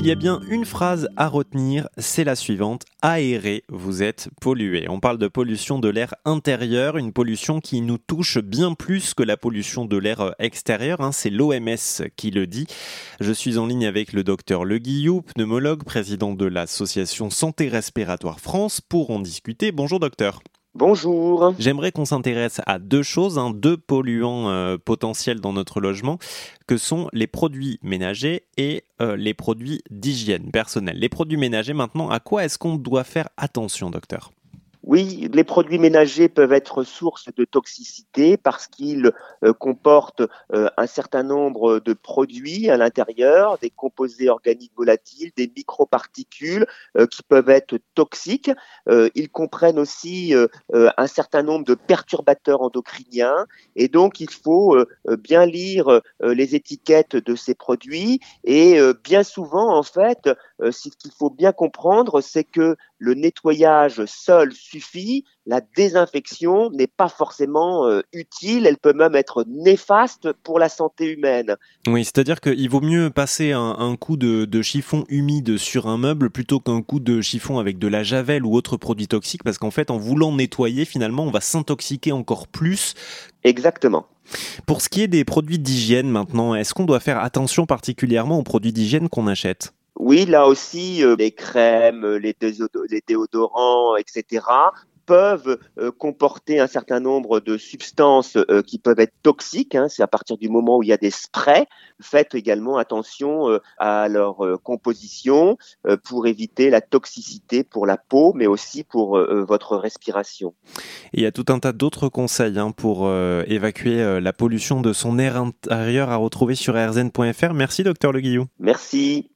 S'il y a bien une phrase à retenir, c'est la suivante. Aéré, vous êtes pollué. On parle de pollution de l'air intérieur, une pollution qui nous touche bien plus que la pollution de l'air extérieur. Hein. c'est l'OMS qui le dit. Je suis en ligne avec le docteur Le Guillou, pneumologue, président de l'association Santé Respiratoire France, pour en discuter. Bonjour docteur. Bonjour. J'aimerais qu'on s'intéresse à deux choses, hein, deux polluants euh, potentiels dans notre logement, que sont les produits ménagers et euh, les produits d'hygiène personnelle. Les produits ménagers, maintenant, à quoi est-ce qu'on doit faire attention, docteur? Oui, les produits ménagers peuvent être source de toxicité parce qu'ils euh, comportent euh, un certain nombre de produits à l'intérieur, des composés organiques volatiles, des microparticules euh, qui peuvent être toxiques. ils comprennent aussi un certain nombre de perturbateurs endocriniens et donc il faut bien lire les étiquettes de ces produits et bien souvent en fait, ce qu'il faut bien comprendre, c'est que le nettoyage seul suffit, la désinfection n'est pas forcément euh, utile, elle peut même être néfaste pour la santé humaine. Oui, c'est-à-dire qu'il vaut mieux passer un, coup de, chiffon humide sur un meuble plutôt qu'un coup de chiffon avec de la javel ou autre produit toxique, parce qu'en fait, en voulant nettoyer, finalement, on va s'intoxiquer encore plus. Exactement. Pour ce qui est des produits d'hygiène maintenant, est-ce qu'on doit faire attention particulièrement aux produits d'hygiène qu'on achète? Oui, là aussi, euh, les crèmes, les, déodorants, etc., peuvent euh, comporter un certain nombre de substances euh, qui peuvent être toxiques. Hein. c'est à partir du moment où il y a des sprays. Faites également attention à leur composition pour éviter la toxicité pour la peau, mais aussi pour votre respiration. il y a tout un tas d'autres conseils hein, pour évacuer la pollution de son air intérieur à retrouver sur rzn.fr. Merci, docteur Le Guillou. Merci.